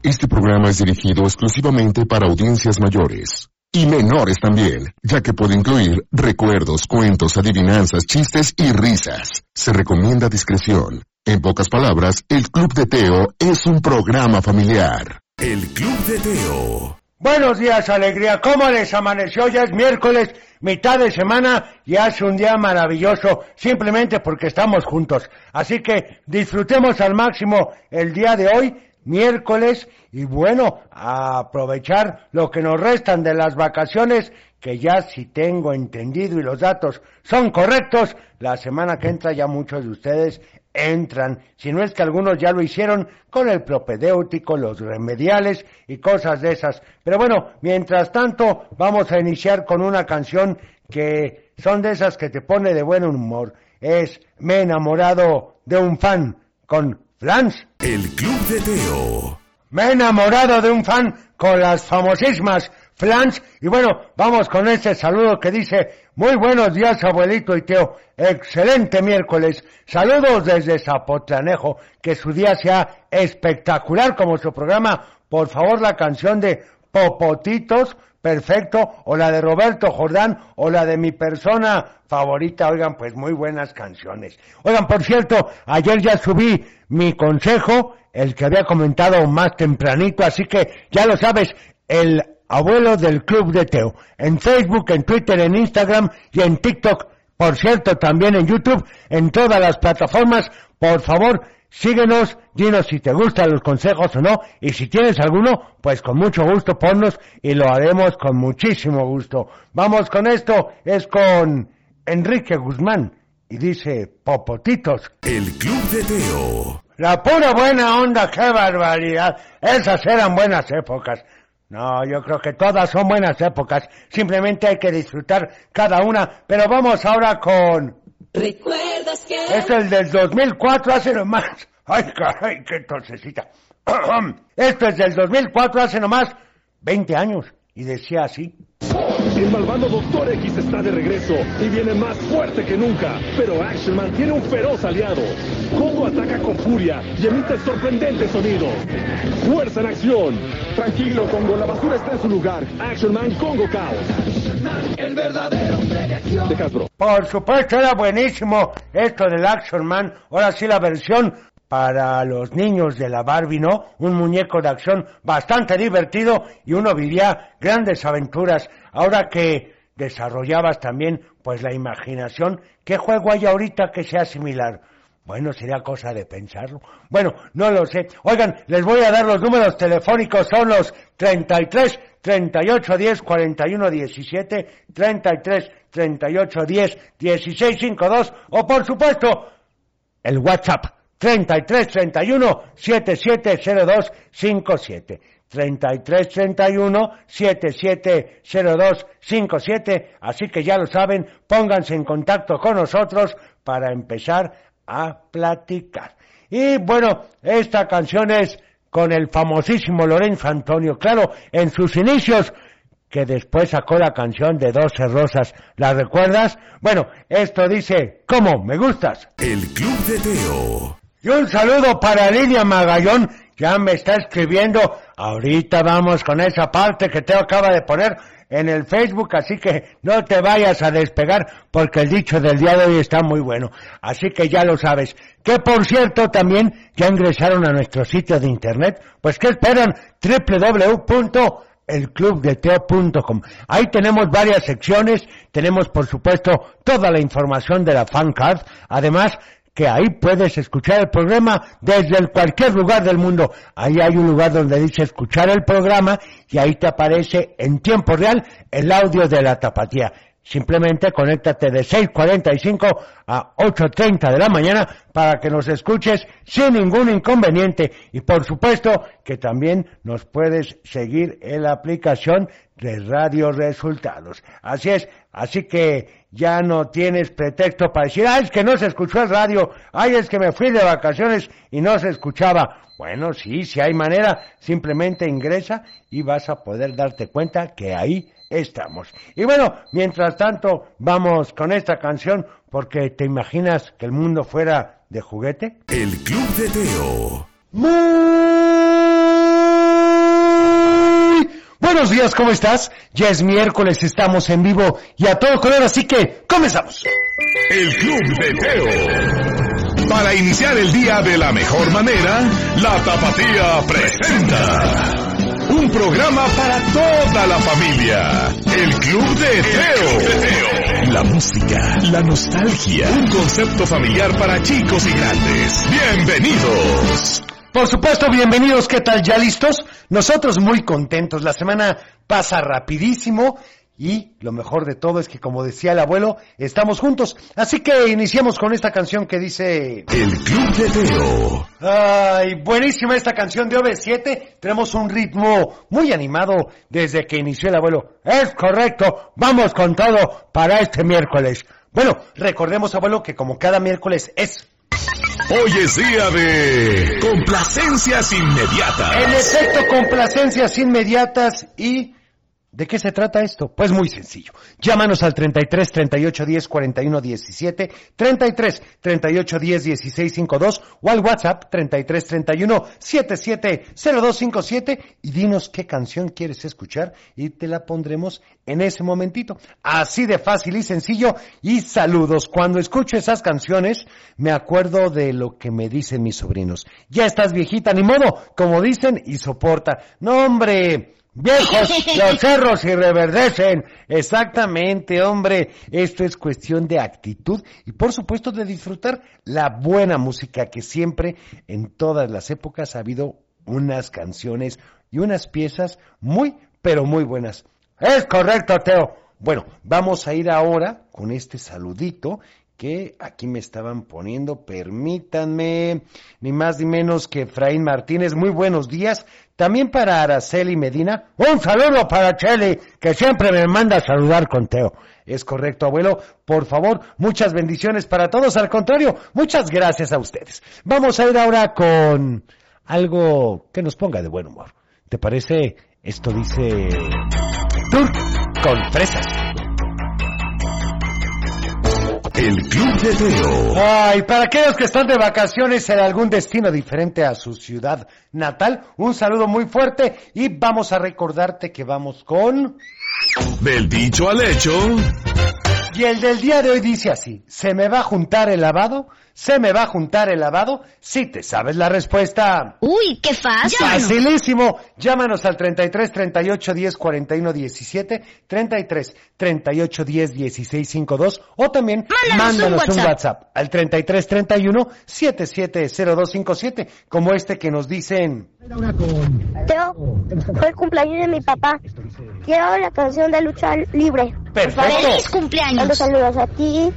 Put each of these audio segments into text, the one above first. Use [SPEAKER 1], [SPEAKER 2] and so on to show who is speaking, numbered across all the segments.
[SPEAKER 1] Este programa es dirigido exclusivamente para audiencias mayores. Y menores también, ya que puede incluir recuerdos, cuentos, adivinanzas, chistes y risas. Se recomienda discreción. En pocas palabras, el Club de Teo es un programa familiar.
[SPEAKER 2] El Club de Teo.
[SPEAKER 3] Buenos días, alegría. ¿Cómo les amaneció? Ya es miércoles, mitad de semana y hace un día maravilloso, simplemente porque estamos juntos. Así que disfrutemos al máximo el día de hoy miércoles y bueno, aprovechar lo que nos restan de las vacaciones, que ya si tengo entendido y los datos son correctos, la semana que entra ya muchos de ustedes entran, si no es que algunos ya lo hicieron con el propedéutico, los remediales y cosas de esas. Pero bueno, mientras tanto vamos a iniciar con una canción que son de esas que te pone de buen humor. Es Me he enamorado de un fan con Flans.
[SPEAKER 2] El Club de Teo.
[SPEAKER 3] Me he enamorado de un fan con las famosísimas Flans. Y bueno, vamos con este saludo que dice, muy buenos días abuelito y Teo. Excelente miércoles. Saludos desde Zapotlanejo. Que su día sea espectacular como su programa. Por favor, la canción de Popotitos perfecto, o la de Roberto Jordán, o la de mi persona favorita. Oigan, pues muy buenas canciones. Oigan, por cierto, ayer ya subí mi consejo, el que había comentado más tempranito, así que ya lo sabes, el abuelo del Club de Teo. En Facebook, en Twitter, en Instagram y en TikTok. Por cierto, también en YouTube, en todas las plataformas. Por favor, Síguenos, dinos si te gustan los consejos o no, y si tienes alguno, pues con mucho gusto ponnos y lo haremos con muchísimo gusto. Vamos con esto, es con Enrique Guzmán, y dice Popotitos.
[SPEAKER 2] El Club de Teo.
[SPEAKER 3] La pura buena onda, qué barbaridad. Esas eran buenas épocas. No, yo creo que todas son buenas épocas. Simplemente hay que disfrutar cada una. Pero vamos ahora con
[SPEAKER 4] ¿Recuerdas que...?
[SPEAKER 3] Es el del 2004, hace nomás. Ay, caray, qué tosecita. Esto es del 2004, hace nomás 20 años. Y decía así.
[SPEAKER 5] El malvado Doctor X está de regreso y viene más fuerte que nunca, pero Action Man tiene un feroz aliado. Congo ataca con furia y emite sorprendentes sonidos. Fuerza en acción. Tranquilo, Congo, la basura está en su lugar. Action Man Congo Chaos. El verdadero hombre de acción. De Hasbro.
[SPEAKER 3] Por supuesto, era buenísimo esto del Action Man. Ahora sí la versión para los niños de la Barbie, ¿no? Un muñeco de acción bastante divertido y uno vivía grandes aventuras. Ahora que desarrollabas también, pues, la imaginación, ¿qué juego hay ahorita que sea similar? Bueno, sería cosa de pensarlo. Bueno, no lo sé. Oigan, les voy a dar los números telefónicos. Son los 33 38 10 41 17, 33 38 10 16 52 o por supuesto el WhatsApp 33 31 7702 57. 33 31 7702 57. Así que ya lo saben, pónganse en contacto con nosotros para empezar a platicar. Y bueno, esta canción es con el famosísimo Lorenzo Antonio, claro, en sus inicios, que después sacó la canción de 12 rosas. ¿La recuerdas? Bueno, esto dice, ¿cómo? ¿Me gustas?
[SPEAKER 2] El Club de Teo.
[SPEAKER 3] Y un saludo para Lidia Magallón, ya me está escribiendo. Ahorita vamos con esa parte que te acaba de poner en el Facebook, así que no te vayas a despegar porque el dicho del día de hoy está muy bueno. Así que ya lo sabes. Que por cierto también ya ingresaron a nuestro sitio de internet. Pues que esperan www.elclubdeteo.com. Ahí tenemos varias secciones, tenemos por supuesto toda la información de la fan card, además que ahí puedes escuchar el programa desde cualquier lugar del mundo. Ahí hay un lugar donde dice escuchar el programa y ahí te aparece en tiempo real el audio de la tapatía. Simplemente conéctate de 6.45 a 8.30 de la mañana para que nos escuches sin ningún inconveniente. Y por supuesto que también nos puedes seguir en la aplicación de Radio Resultados. Así es, así que ya no tienes pretexto para decir, ay, es que no se escuchó el radio, ay, es que me fui de vacaciones y no se escuchaba. Bueno, sí, si hay manera, simplemente ingresa y vas a poder darte cuenta que ahí estamos. Y bueno, mientras tanto, vamos con esta canción porque te imaginas que el mundo fuera de juguete.
[SPEAKER 2] El Club de Teo.
[SPEAKER 3] Muy Buenos días, ¿cómo estás? Ya es miércoles, estamos en vivo y a todo color, así que comenzamos.
[SPEAKER 2] El Club de Teo. Para iniciar el día de la mejor manera, la Tapatía presenta. Un programa para toda la familia. El Club de Teo. La música, la nostalgia. Un concepto familiar para chicos y grandes. Bienvenidos.
[SPEAKER 3] Por supuesto, bienvenidos, ¿qué tal? ¿Ya listos? Nosotros muy contentos, la semana pasa rapidísimo y lo mejor de todo es que, como decía el abuelo, estamos juntos. Así que iniciamos con esta canción que dice...
[SPEAKER 2] El Club de Teo.
[SPEAKER 3] Ay, buenísima esta canción de OV7. Tenemos un ritmo muy animado desde que inició el abuelo. Es correcto, vamos con todo para este miércoles. Bueno, recordemos, abuelo, que como cada miércoles es
[SPEAKER 2] Hoy es día de complacencias inmediatas.
[SPEAKER 3] En efecto, complacencias inmediatas y... ¿De qué se trata esto? Pues muy sencillo. Llámanos al 33 38 10 41 17, 33 38 10 16 52 o al WhatsApp 33 31 77 0257 y dinos qué canción quieres escuchar y te la pondremos en ese momentito. Así de fácil y sencillo y saludos. Cuando escucho esas canciones me acuerdo de lo que me dicen mis sobrinos. Ya estás viejita, ni modo, como dicen y soporta. No hombre, Viejos, los cerros y reverdecen. Exactamente, hombre. Esto es cuestión de actitud y por supuesto de disfrutar la buena música que siempre, en todas las épocas, ha habido unas canciones y unas piezas muy, pero muy buenas. Es correcto, Teo. Bueno, vamos a ir ahora con este saludito que aquí me estaban poniendo, permítanme, ni más ni menos que Efraín Martínez, muy buenos días, también para Araceli Medina, un saludo para Cheli, que siempre me manda a saludar con Teo. Es correcto, abuelo, por favor, muchas bendiciones para todos, al contrario, muchas gracias a ustedes. Vamos a ir ahora con algo que nos ponga de buen humor. ¿Te parece? Esto dice Turk con fresas.
[SPEAKER 2] El Club de Teo.
[SPEAKER 3] Ay, para aquellos que están de vacaciones en algún destino diferente a su ciudad natal, un saludo muy fuerte y vamos a recordarte que vamos con...
[SPEAKER 2] Del dicho al hecho.
[SPEAKER 3] Y el del día de hoy dice así, ¿se me va a juntar el lavado? ¿Se me va a juntar el lavado? Si te sabes la respuesta.
[SPEAKER 6] Uy, qué fácil.
[SPEAKER 3] Facilísimo. Llámanos al 33 38 10 41 17, 33 38 10 16 52 o también
[SPEAKER 6] Mándanos un
[SPEAKER 3] un
[SPEAKER 6] WhatsApp.
[SPEAKER 3] WhatsApp al 33 31 77 0257 como este que nos dicen
[SPEAKER 7] Teo, fue el cumpleaños de mi papá. Quiero la canción de lucha libre.
[SPEAKER 3] Perfecto.
[SPEAKER 6] ¡Feliz cumpleaños!
[SPEAKER 7] saludos a ti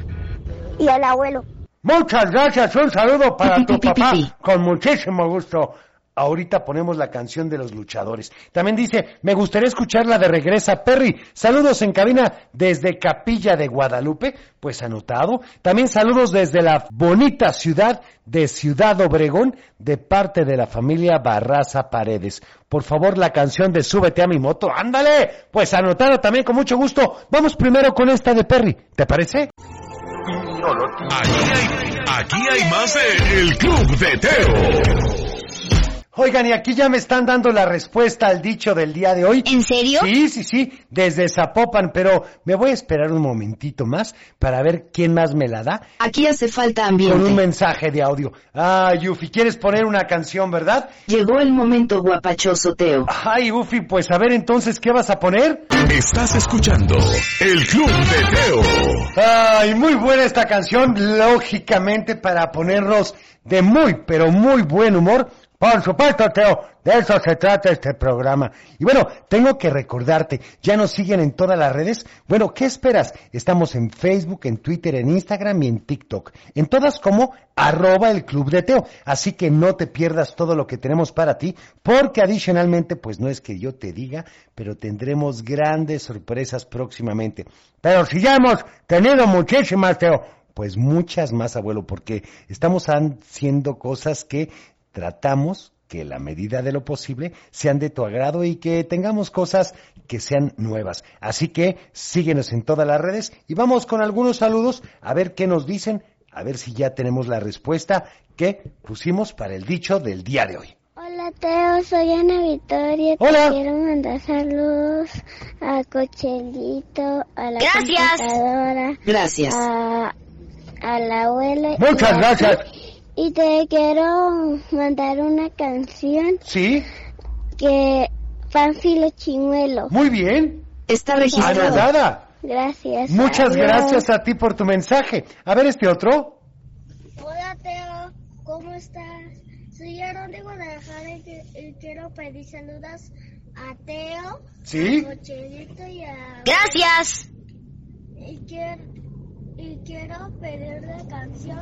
[SPEAKER 7] y al abuelo.
[SPEAKER 3] Muchas gracias, un saludo para
[SPEAKER 6] Pi,
[SPEAKER 3] tu
[SPEAKER 6] pi, pi,
[SPEAKER 3] papá,
[SPEAKER 6] pi, pi.
[SPEAKER 3] con muchísimo gusto. Ahorita ponemos la canción de los luchadores. También dice, me gustaría escuchar la de Regresa Perry. Saludos en cabina desde Capilla de Guadalupe, pues anotado. También saludos desde la bonita ciudad de Ciudad Obregón, de parte de la familia Barraza Paredes. Por favor, la canción de Súbete a mi moto. ¡Ándale! Pues anotado también con mucho gusto. Vamos primero con esta de Perry. ¿Te parece?
[SPEAKER 2] Aquí hay, aquí hay más de El Club de Teo.
[SPEAKER 3] Oigan, y aquí ya me están dando la respuesta al dicho del día de hoy.
[SPEAKER 6] ¿En serio?
[SPEAKER 3] Sí, sí, sí, desde Zapopan, pero me voy a esperar un momentito más para ver quién más me la da
[SPEAKER 8] Aquí hace falta
[SPEAKER 3] con un
[SPEAKER 8] ambiente.
[SPEAKER 3] mensaje de audio. Ah, Yufi, ¿quieres poner una canción, verdad?
[SPEAKER 8] Llegó el momento guapachoso, Teo.
[SPEAKER 3] Ay, Ufi, pues a ver entonces, ¿qué vas a poner?
[SPEAKER 2] Estás escuchando El Club de Teo.
[SPEAKER 3] Ay, muy buena esta canción, lógicamente para ponernos de muy, pero muy buen humor. Por supuesto, Teo, de eso se trata este programa. Y bueno, tengo que recordarte, ya nos siguen en todas las redes. Bueno, ¿qué esperas? Estamos en Facebook, en Twitter, en Instagram y en TikTok. En todas como arroba el Club de Teo. Así que no te pierdas todo lo que tenemos para ti, porque adicionalmente, pues no es que yo te diga, pero tendremos grandes sorpresas próximamente. Pero si ya hemos tenido muchísimas, Teo, pues muchas más, abuelo, porque estamos haciendo cosas que tratamos que la medida de lo posible sean de tu agrado y que tengamos cosas que sean nuevas. Así que síguenos en todas las redes y vamos con algunos saludos a ver qué nos dicen, a ver si ya tenemos la respuesta que pusimos para el dicho del día de hoy.
[SPEAKER 7] Hola Teo, soy Ana Victoria.
[SPEAKER 3] Hola.
[SPEAKER 7] Te quiero mandar saludos a Cochelito, a la
[SPEAKER 6] Gracias.
[SPEAKER 7] computadora,
[SPEAKER 8] Gracias.
[SPEAKER 7] a, al abuelo. y
[SPEAKER 3] Muchas
[SPEAKER 7] a ti.
[SPEAKER 3] gracias.
[SPEAKER 7] Y te quiero mandar una canción
[SPEAKER 3] Sí,
[SPEAKER 7] que Panfilo Chimuelo.
[SPEAKER 3] muy bien.
[SPEAKER 8] Está registrado.
[SPEAKER 3] Anotada.
[SPEAKER 7] Gracias.
[SPEAKER 3] Muchas
[SPEAKER 7] adiós.
[SPEAKER 3] gracias a ti por tu mensaje. A ver este otro.
[SPEAKER 7] Hola Teo, ¿cómo estás? Soy Jerónimo de Jara y, y quiero pedir saludos a Teo,
[SPEAKER 3] Sí.
[SPEAKER 7] a y a...
[SPEAKER 6] Gracias.
[SPEAKER 7] Y quiero, y quiero pedir la canción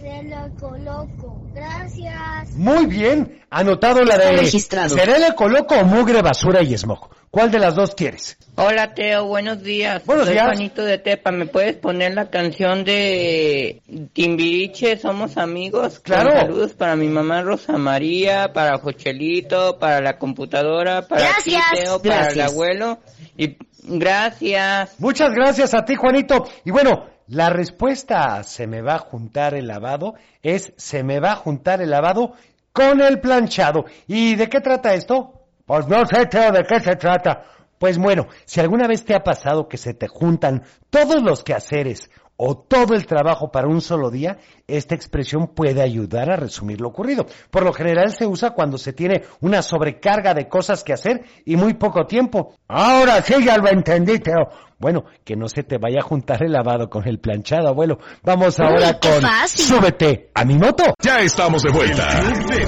[SPEAKER 7] de Loco Loco. Gracias.
[SPEAKER 3] Muy bien. Anotado la
[SPEAKER 8] Está
[SPEAKER 3] de...
[SPEAKER 8] registrado.
[SPEAKER 3] ¿Será el ecoloco o mugre, basura y smog? ¿Cuál de las dos quieres?
[SPEAKER 9] Hola Teo, buenos días.
[SPEAKER 3] Buenos
[SPEAKER 9] Soy
[SPEAKER 3] días.
[SPEAKER 9] Juanito de Tepa. ¿Me puedes poner la canción de Timbiriche, Somos Amigos? Con
[SPEAKER 3] Claro.
[SPEAKER 9] saludos para mi mamá Rosa María, para Jochelito, para la computadora, para ti,
[SPEAKER 6] Gracias.
[SPEAKER 9] Teo, para el abuelo. Y gracias.
[SPEAKER 3] Muchas gracias a ti, Juanito. Y bueno, la respuesta a se me va a juntar el lavado es se me va a juntar el lavado con el planchado. ¿Y de qué trata esto? Pues no sé, de qué se trata. Pues bueno, si alguna vez te ha pasado que se te juntan todos los quehaceres o todo el trabajo para un solo día, esta expresión puede ayudar a resumir lo ocurrido. Por lo general se usa cuando se tiene una sobrecarga de cosas que hacer y muy poco tiempo. Ahora sí ya lo entendí, Teo. Bueno, que no se te vaya a juntar el lavado con el planchado, abuelo. Vamos ahora con
[SPEAKER 6] fácil.
[SPEAKER 3] Súbete a mi moto.
[SPEAKER 2] Ya estamos de vuelta.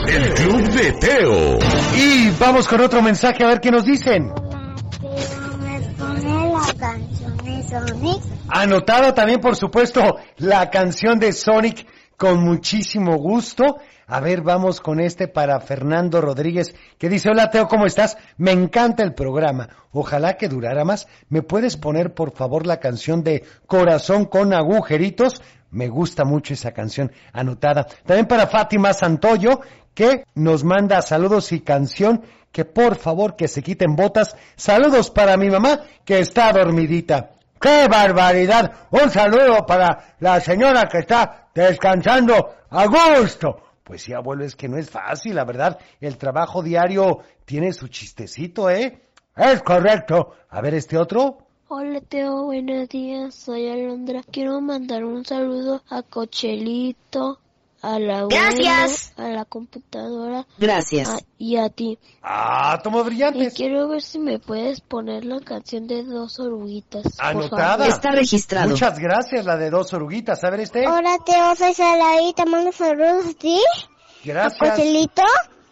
[SPEAKER 2] El Club de Teo.
[SPEAKER 3] Y vamos con otro mensaje a ver qué nos dicen.
[SPEAKER 7] me pone la canción de Sonic.
[SPEAKER 3] Anotada también, por supuesto, la canción de Sonic con muchísimo gusto. A ver, vamos con este para Fernando Rodríguez, que dice, hola Teo, ¿cómo estás? Me encanta el programa. Ojalá que durara más. ¿Me puedes poner, por favor, la canción de Corazón con agujeritos? Me gusta mucho esa canción anotada. También para Fátima Santoyo, que nos manda saludos y canción, que por favor que se quiten botas. Saludos para mi mamá, que está dormidita. ¡Qué barbaridad! Un saludo para la señora que está descansando a gusto. Pues sí, abuelo, es que no es fácil, la verdad. El trabajo diario tiene su chistecito, ¿eh? Es correcto. A ver, este otro.
[SPEAKER 7] Hola Teo, buenos días, soy Alondra. Quiero mandar un saludo a Cochelito, a la abuela,
[SPEAKER 6] Gracias.
[SPEAKER 7] a la computadora
[SPEAKER 8] Gracias.
[SPEAKER 7] a- y a ti.
[SPEAKER 3] Ah, tomo
[SPEAKER 7] Y
[SPEAKER 3] brillantes.
[SPEAKER 7] quiero ver si me puedes poner la canción de dos oruguitas.
[SPEAKER 3] Anotada.
[SPEAKER 8] Está registrado.
[SPEAKER 3] Muchas gracias, la de dos oruguitas. A ver, este.
[SPEAKER 7] Hola Teo, soy Salaí, te mando saludos a ti, a
[SPEAKER 3] Gracias.
[SPEAKER 7] Cochelito,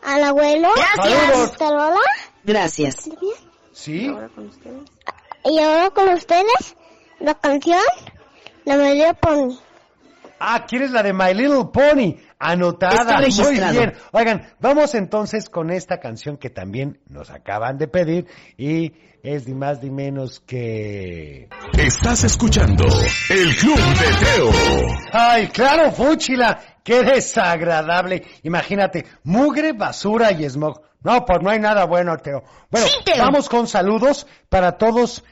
[SPEAKER 7] al abuelo,
[SPEAKER 6] Gracias.
[SPEAKER 3] Saludos.
[SPEAKER 7] a Lola,
[SPEAKER 8] Gracias.
[SPEAKER 3] Sí.
[SPEAKER 7] y ahora con ustedes, la canción, la melodía Pony.
[SPEAKER 3] Ah, ¿quieres la de My Little Pony? Anotada.
[SPEAKER 8] Está
[SPEAKER 3] Muy bien. Oigan, vamos entonces con esta canción que también nos acaban de pedir y es ni más ni menos que...
[SPEAKER 2] Estás escuchando El Club de Teo.
[SPEAKER 3] Ay, claro, Fúchila. Qué desagradable. Imagínate, mugre, basura y smog. No, pues no hay nada bueno, Teo. Bueno,
[SPEAKER 6] Sí, Teo.
[SPEAKER 3] vamos con saludos para todos,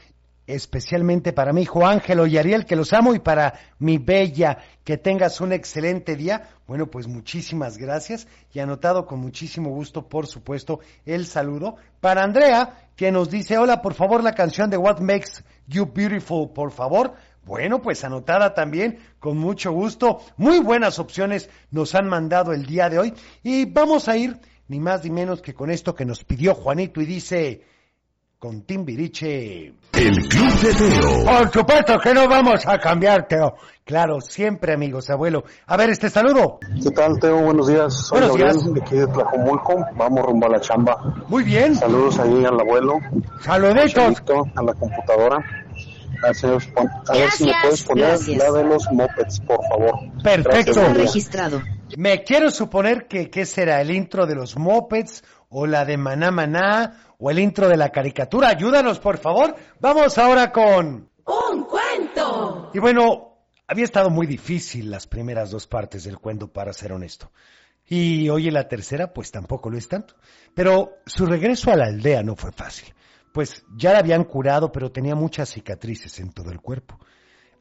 [SPEAKER 3] especialmente para mi hijo Ángelo y Ariel, que los amo, y para mi bella, que tengas un excelente día. Bueno, pues muchísimas gracias y anotado con muchísimo gusto, por supuesto, el saludo. Para Andrea, que nos dice, hola, por favor, la canción de What Makes You Beautiful, por favor. Bueno, pues anotada también, con mucho gusto. Muy buenas opciones nos han mandado el día de hoy. Y vamos a ir, ni más ni menos que con esto que nos pidió Juanito y dice, con Timbiriche.
[SPEAKER 2] El Club de Teo.
[SPEAKER 3] Por supuesto que no vamos a cambiar, Teo. Claro, siempre amigos, abuelo. A ver, este saludo.
[SPEAKER 10] ¿Qué tal, Teo? Buenos días. Soy
[SPEAKER 3] Buenos
[SPEAKER 10] Gabriel,
[SPEAKER 3] días.
[SPEAKER 10] de aquí de Tlajomulco. Vamos rumbo a la chamba.
[SPEAKER 3] Muy bien.
[SPEAKER 10] Saludos ahí al abuelo,
[SPEAKER 3] Saluditos.
[SPEAKER 10] A la computadora. A ver si, nos pon- a ver si me
[SPEAKER 6] Gracias.
[SPEAKER 10] puedes poner
[SPEAKER 8] Gracias.
[SPEAKER 10] la de los mopeds, por favor.
[SPEAKER 3] Perfecto.
[SPEAKER 10] Gracias,
[SPEAKER 8] registrado.
[SPEAKER 3] Me quiero suponer que, ¿qué será? ¿El intro de los mopeds? ¿O la de Maná Maná? ¿O el intro de la caricatura? Ayúdanos, por favor. Vamos ahora con...
[SPEAKER 4] ¡Un cuento!
[SPEAKER 3] Y bueno, había estado muy difícil las primeras dos partes del cuento, para ser honesto. Y hoy en la tercera, pues tampoco lo es tanto. Pero su regreso a la aldea no fue fácil. Pues ya la habían curado, pero tenía muchas cicatrices en todo el cuerpo.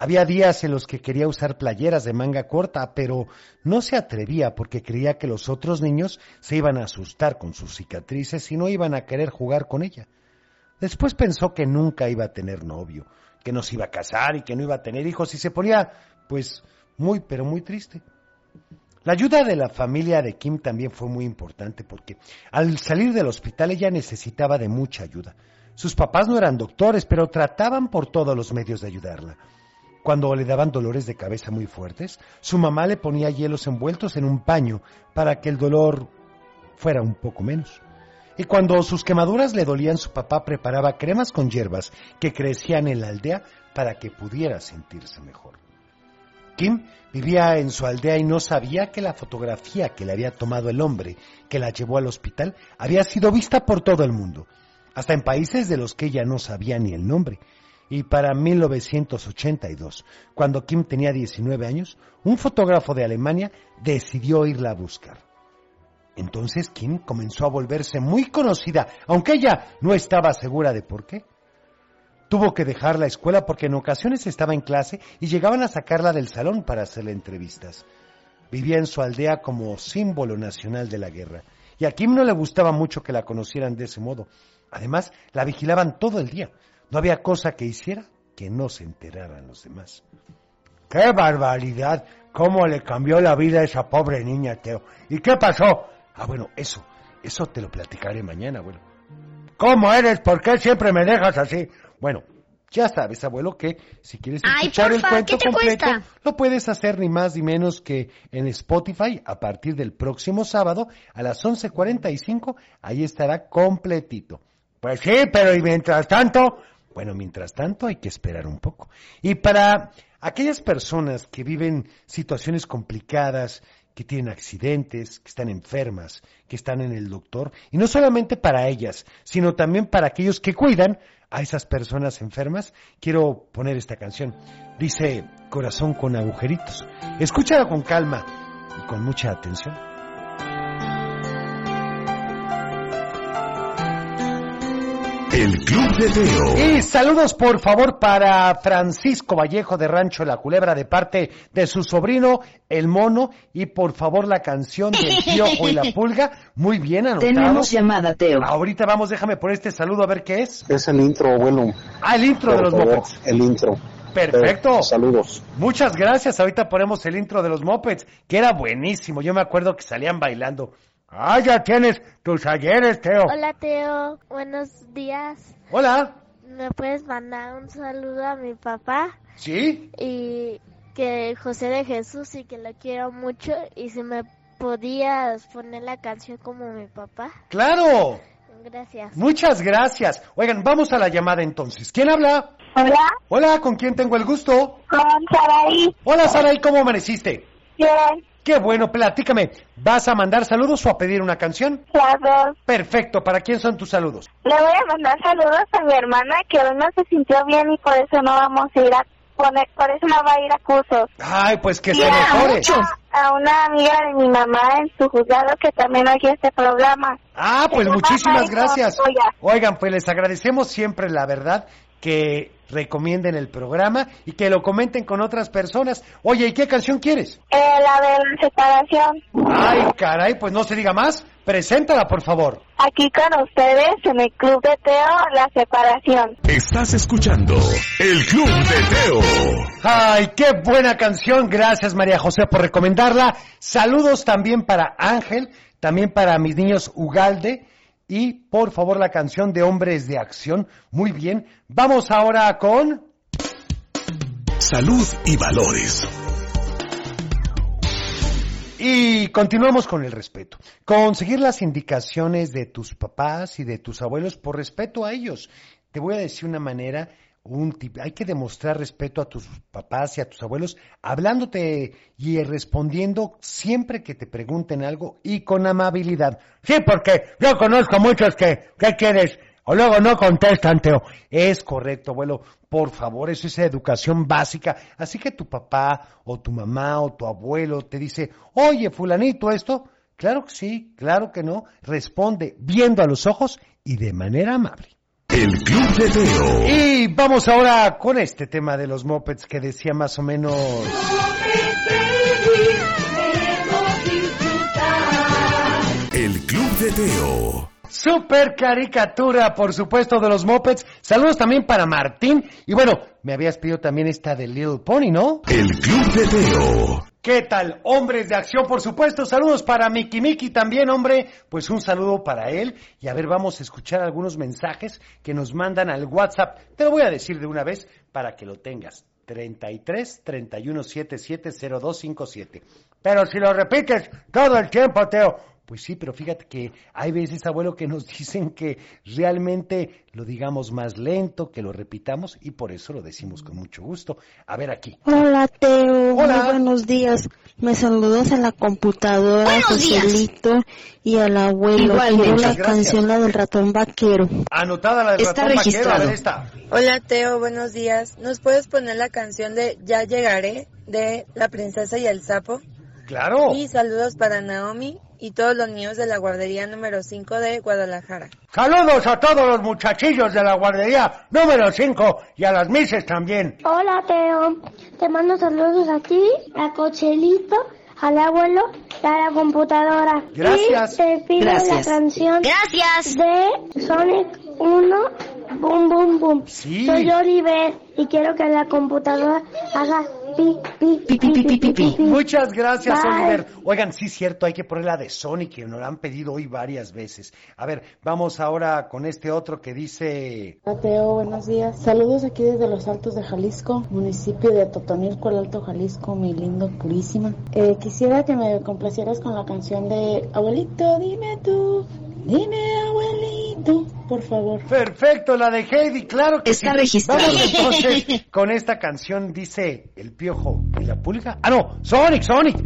[SPEAKER 3] Había días en los que quería usar playeras de manga corta, pero no se atrevía porque creía que los otros niños se iban a asustar con sus cicatrices y no iban a querer jugar con ella. Después pensó que nunca iba a tener novio, que no se iba a casar y que no iba a tener hijos y se ponía, pues, muy, pero muy triste. La ayuda de la familia de Kim también fue muy importante porque al salir del hospital ella necesitaba de mucha ayuda. Sus papás no eran doctores, pero trataban por todos los medios de ayudarla. Cuando le daban dolores de cabeza muy fuertes, su mamá le ponía hielos envueltos en un paño para que el dolor fuera un poco menos. Y cuando sus quemaduras le dolían, su papá preparaba cremas con hierbas que crecían en la aldea para que pudiera sentirse mejor. Kim vivía en su aldea y no sabía que la fotografía que le había tomado el hombre que la llevó al hospital había sido vista por todo el mundo, hasta en países de los que ella no sabía ni el nombre. Y para 1982, cuando Kim tenía 19 años, un fotógrafo de Alemania decidió irla a buscar. Entonces Kim comenzó a volverse muy conocida, aunque ella no estaba segura de por qué. Tuvo que dejar la escuela porque en ocasiones estaba en clase y llegaban a sacarla del salón para hacerle entrevistas. Vivía en su aldea como símbolo nacional de la guerra, y a Kim no le gustaba mucho que la conocieran de ese modo. Además, la vigilaban todo el día. No había cosa que hiciera que no se enteraran los demás.
[SPEAKER 6] ¡Qué barbaridad! ¿Cómo le cambió la vida a esa pobre niña, Teo? ¿Y qué pasó?
[SPEAKER 3] Ah, bueno, eso, eso te lo platicaré mañana, abuelo.
[SPEAKER 6] ¿Cómo eres? ¿Por qué siempre me dejas así?
[SPEAKER 3] Bueno, ya sabes, abuelo, que si quieres
[SPEAKER 11] Ay,
[SPEAKER 3] escuchar el cuento
[SPEAKER 11] ¿qué te
[SPEAKER 3] completo,
[SPEAKER 11] cuesta?
[SPEAKER 3] lo puedes hacer ni más ni menos que en Spotify a partir del próximo sábado a las 11:45. Ahí estará completito.
[SPEAKER 6] Pues sí, pero ¿y mientras tanto?
[SPEAKER 3] Bueno, mientras tanto hay que esperar un poco. Y para aquellas personas que viven situaciones complicadas, que tienen accidentes, que están enfermas, que están en el doctor, y no solamente para ellas, sino también para aquellos que cuidan a esas personas enfermas, quiero poner esta canción. Dice Corazón con agujeritos. Escúchala con calma y con mucha atención.
[SPEAKER 2] El Club de Teo.
[SPEAKER 3] Y saludos por favor para Francisco Vallejo de Rancho La Culebra de parte de su sobrino El Mono y por favor la canción del Piojo y la Pulga. Muy bien anotado.
[SPEAKER 8] Tenemos llamada, Teo.
[SPEAKER 3] Ahorita vamos, déjame por este saludo a ver qué es.
[SPEAKER 10] Es el intro, abuelo.
[SPEAKER 3] Ah, el intro de los
[SPEAKER 10] favor,
[SPEAKER 3] Mopeds.
[SPEAKER 10] El intro.
[SPEAKER 3] Perfecto.
[SPEAKER 10] Eh, saludos.
[SPEAKER 3] Muchas gracias. Ahorita ponemos el intro de los Mopeds, que era buenísimo. Yo me acuerdo que salían bailando.
[SPEAKER 6] Ah, ya tienes tus ayeres, Teo.
[SPEAKER 7] Hola Teo, buenos días.
[SPEAKER 3] Hola.
[SPEAKER 7] ¿Me puedes mandar un saludo a mi papá?
[SPEAKER 3] ¿Sí?
[SPEAKER 7] Y que José de Jesús y que lo quiero mucho y si me podías poner la canción como mi papá.
[SPEAKER 3] Claro.
[SPEAKER 7] Gracias.
[SPEAKER 3] Muchas gracias. Oigan, vamos a la llamada entonces. ¿Quién habla?
[SPEAKER 12] Hola,
[SPEAKER 3] Hola, ¿con quién tengo el gusto?
[SPEAKER 12] con Saraí.
[SPEAKER 3] Hola, Saraí, ¿cómo amaneciste?
[SPEAKER 12] Bien,
[SPEAKER 3] Qué bueno, platícame. ¿Vas a mandar saludos o a pedir una canción?
[SPEAKER 12] las dos.
[SPEAKER 3] Perfecto, ¿para quién son tus saludos?
[SPEAKER 12] Le voy a mandar saludos a mi hermana que hoy no se sintió bien y por eso no vamos a ir a poner, por eso no va a ir a cursos.
[SPEAKER 3] Ay, pues que
[SPEAKER 12] Y
[SPEAKER 3] se
[SPEAKER 12] a,
[SPEAKER 3] mejore.
[SPEAKER 12] a una amiga de mi mamá en su juzgado que también oye este programa.
[SPEAKER 3] Ah, pues muchísimas gracias. Oigan, pues les agradecemos siempre, la verdad, que recomienden el programa y que lo comenten con otras personas. Oye, ¿y qué canción quieres?
[SPEAKER 12] Eh, la de la separación.
[SPEAKER 3] Ay, caray, pues no se diga más. Preséntala, por favor.
[SPEAKER 12] Aquí con ustedes en el Club de Teo, la separación.
[SPEAKER 2] Estás escuchando El Club de Teo.
[SPEAKER 3] Ay, qué buena canción. Gracias, María José, por recomendarla. Saludos también para Ángel, también para mis niños Ugalde. Y por favor, la canción de Hombres de Acción. Muy bien. Vamos ahora con.
[SPEAKER 2] Salud y valores.
[SPEAKER 3] Y continuamos con el respeto. Conseguir las indicaciones de tus papás y de tus abuelos por respeto a ellos. Te voy a decir una manera, un tip. Hay que demostrar respeto a tus papás y a tus abuelos, hablándote y respondiendo siempre que te pregunten algo y con amabilidad.
[SPEAKER 6] Sí, porque yo conozco muchos que, ¿qué quieres? O luego no contestan, Teo.
[SPEAKER 3] Es correcto, abuelo. Por favor, eso es educación básica. Así que tu papá o tu mamá o tu abuelo te dice, oye, fulanito, esto. Claro que sí, claro que no. Responde viendo a los ojos y de manera amable.
[SPEAKER 2] El Club de Teo.
[SPEAKER 3] Y vamos ahora con este tema de los mopeds que decía más o menos...
[SPEAKER 2] El Club de Teo.
[SPEAKER 3] Super caricatura, por supuesto, de los mopeds. Saludos también para Martín. Y bueno, me habías pedido también esta de Little Pony, ¿no?
[SPEAKER 2] El Club de Teo.
[SPEAKER 3] ¿Qué tal? Hombres de acción, por supuesto. Saludos para Miki Miki también, hombre. Pues un saludo para él. Y a ver, vamos a escuchar algunos mensajes que nos mandan al WhatsApp. Te lo voy a decir de una vez para que lo tengas. 33 31 77 0257. Pero si lo repites todo el tiempo, Teo, pues sí, pero fíjate que hay veces, abuelo, que nos dicen que realmente lo digamos más lento, que lo repitamos y por eso lo decimos con mucho gusto. A ver aquí.
[SPEAKER 11] Hola, Teo.
[SPEAKER 3] Hola.
[SPEAKER 11] Muy buenos días. Me saludas a la computadora. Joselito y al abuelo.
[SPEAKER 8] Igualmente.
[SPEAKER 11] Quiero la
[SPEAKER 3] gracias.
[SPEAKER 11] canción, la del ratón vaquero.
[SPEAKER 3] Anotada la de
[SPEAKER 8] Está
[SPEAKER 3] ratón vaquero, a
[SPEAKER 8] registrado.
[SPEAKER 3] ver esta.
[SPEAKER 13] Hola Teo, buenos días. ¿Nos puedes poner la canción de Ya llegaré de La princesa y el sapo?
[SPEAKER 3] Claro.
[SPEAKER 13] Y saludos para Naomi y todos los niños de la guardería número 5 de Guadalajara.
[SPEAKER 3] Saludos a todos los muchachillos de la guardería número 5 y a las mises también.
[SPEAKER 7] Hola Teo, te mando saludos a ti, a Cochelito, al abuelo y a la computadora.
[SPEAKER 3] Gracias.
[SPEAKER 7] Y te pido
[SPEAKER 8] Gracias.
[SPEAKER 7] la canción
[SPEAKER 8] Gracias.
[SPEAKER 7] de Sonic 1, Boom Boom Boom.
[SPEAKER 3] Sí.
[SPEAKER 7] Soy Oliver y quiero que la computadora haga pi pi
[SPEAKER 8] Pi, pi, pi, pi, pi, pi.
[SPEAKER 3] Muchas gracias,
[SPEAKER 7] Bye.
[SPEAKER 3] Oliver. Oigan, sí, cierto, hay que poner la de Sonic, que nos la han pedido hoy varias veces. A ver, vamos ahora con este otro que dice...
[SPEAKER 14] Mateo, buenos días. Saludos aquí desde los Altos de Jalisco, municipio de Totonilco, el Alto Jalisco, mi lindo purísima. Eh, quisiera que me complacieras con la canción de Abuelito, dime tú, dime por favor.
[SPEAKER 3] Perfecto, la de Heidi, claro que
[SPEAKER 8] Está
[SPEAKER 3] sí.
[SPEAKER 8] registrado.
[SPEAKER 3] Vamos entonces con esta canción, dice El Piojo y la Pulga. Ah, no, Sonic, Sonic.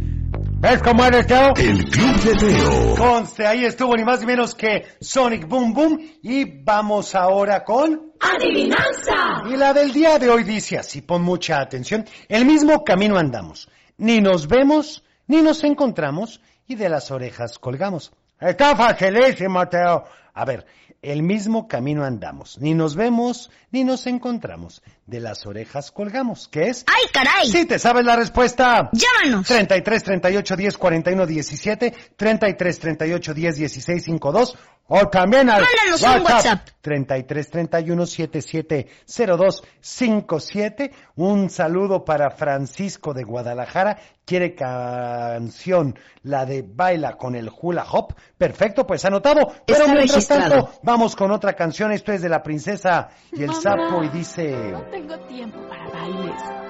[SPEAKER 3] ¿Ves cómo eres, Teo?
[SPEAKER 2] El Club de Teo.
[SPEAKER 3] Conste, ahí estuvo ni más ni menos que Sonic Boom Boom. Y vamos ahora con...
[SPEAKER 4] ¡Adivinanza!
[SPEAKER 3] Y la del día de hoy dice así, pon mucha atención. El mismo camino andamos. Ni nos vemos, ni nos encontramos, y de las orejas colgamos. Está facilísimo, Teo. A ver, el mismo camino andamos. Ni nos vemos, ni nos encontramos. De las orejas colgamos. ¿Qué es?
[SPEAKER 8] ¡Ay, caray!
[SPEAKER 3] Si te sabes la respuesta.
[SPEAKER 8] Llámanos.
[SPEAKER 3] 33 38 10 41 17, 33 38 10 16 52 o también al
[SPEAKER 8] Mándanos un WhatsApp.
[SPEAKER 3] 33 31 77 02 57. Un saludo para Francisco de Guadalajara. Quiere canción, la de Baila con el hula hop. Perfecto, pues anotado. Pero
[SPEAKER 8] Está
[SPEAKER 3] mientras
[SPEAKER 8] registrado.
[SPEAKER 3] tanto, vamos con otra canción. Esto es de la princesa y el sapo y dice...
[SPEAKER 15] tengo tiempo para bailes.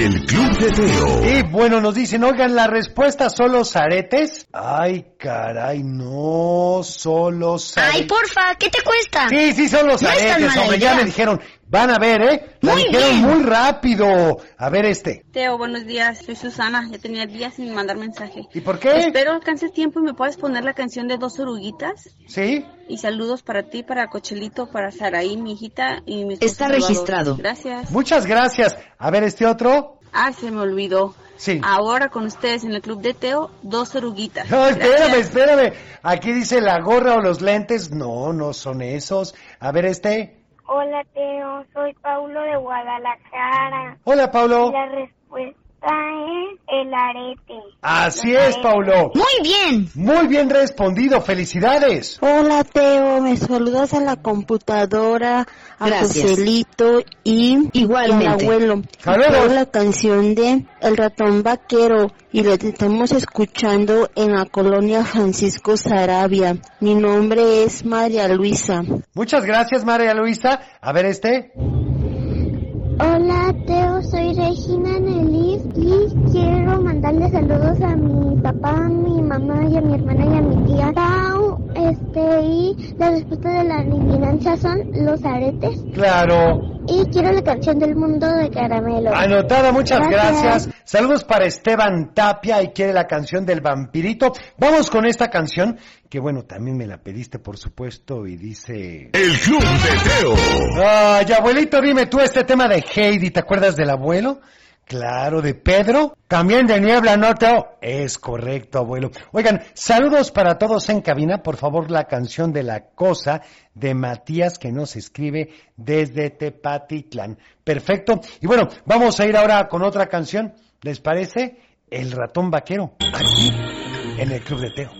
[SPEAKER 2] El Club de Teo.
[SPEAKER 3] Y bueno, nos dicen, oigan, la respuesta son los aretes. Ay, caray, no, son los aretes.
[SPEAKER 8] Ay, porfa, ¿qué te cuesta?
[SPEAKER 3] Sí, sí, son los
[SPEAKER 8] No es tan
[SPEAKER 3] aretes, hombre,
[SPEAKER 8] idea.
[SPEAKER 3] ya me dijeron. Van a ver, ¿eh? La
[SPEAKER 8] Muy
[SPEAKER 3] dijeron
[SPEAKER 8] bien.
[SPEAKER 3] muy rápido. A ver este.
[SPEAKER 15] Teo, buenos días. Soy Susana. Ya tenía días sin mandar mensaje.
[SPEAKER 3] ¿Y por qué?
[SPEAKER 15] Espero alcances tiempo y me puedes poner la canción de dos oruguitas.
[SPEAKER 3] ¿Sí?
[SPEAKER 15] Y saludos para ti, para Cochelito, para Saraí, mi hijita y mi esposo
[SPEAKER 8] Está registrado.
[SPEAKER 15] Gracias.
[SPEAKER 3] Muchas gracias. A ver este otro.
[SPEAKER 15] Ah, se me olvidó.
[SPEAKER 3] Sí.
[SPEAKER 15] Ahora con ustedes en el club de Teo, dos oruguitas.
[SPEAKER 3] No, espérame,
[SPEAKER 15] Gracias.
[SPEAKER 3] espérame. Aquí dice la gorra o los lentes. No, no son esos. A ver este.
[SPEAKER 7] Hola Teo, soy Paulo de Guadalajara.
[SPEAKER 3] Hola, Paulo.
[SPEAKER 7] La respuesta el arete.
[SPEAKER 3] Así
[SPEAKER 7] Los
[SPEAKER 3] es,
[SPEAKER 7] aretes.
[SPEAKER 3] Paulo.
[SPEAKER 8] Muy bien.
[SPEAKER 3] Muy bien respondido. Felicidades.
[SPEAKER 11] Hola, Teo. Me saludas a la computadora, a
[SPEAKER 8] Gracias.
[SPEAKER 11] Joselito y,
[SPEAKER 8] Igualmente.
[SPEAKER 11] al abuelo.
[SPEAKER 3] Saludos.
[SPEAKER 11] La canción de El ratón vaquero y lo estamos escuchando en la colonia Francisco Sarabia. Mi nombre es María Luisa.
[SPEAKER 3] Muchas gracias, María Luisa. A ver este.
[SPEAKER 7] Hola Teo, soy Regina Nelis y quiero mandarle saludos a mi papá, a mi mamá y a mi hermana y a mi tía. Este, y la respuesta de la adivinanza son los aretes.
[SPEAKER 3] Claro.
[SPEAKER 7] Y quiero la canción del mundo de caramelo.
[SPEAKER 3] Anotada, muchas gracias.
[SPEAKER 7] Gracias.
[SPEAKER 3] Saludos para Esteban Tapia y quiere la canción del vampirito. Vamos con esta canción, que bueno, también me la pediste por supuesto y dice...
[SPEAKER 2] El Club de Teo.
[SPEAKER 3] Ay, abuelito, dime tú este tema de Heidi, ¿te acuerdas del abuelo? Claro, de Pedro. También de niebla, ¿no, Teo? Es correcto, abuelo. Oigan, saludos para todos en cabina. Por favor, la canción de la cosa de Matías que nos escribe desde Tepatitlán. Perfecto. Y bueno, vamos a ir ahora con otra canción. ¿Les parece? El ratón vaquero. Aquí, en el Club de Teo.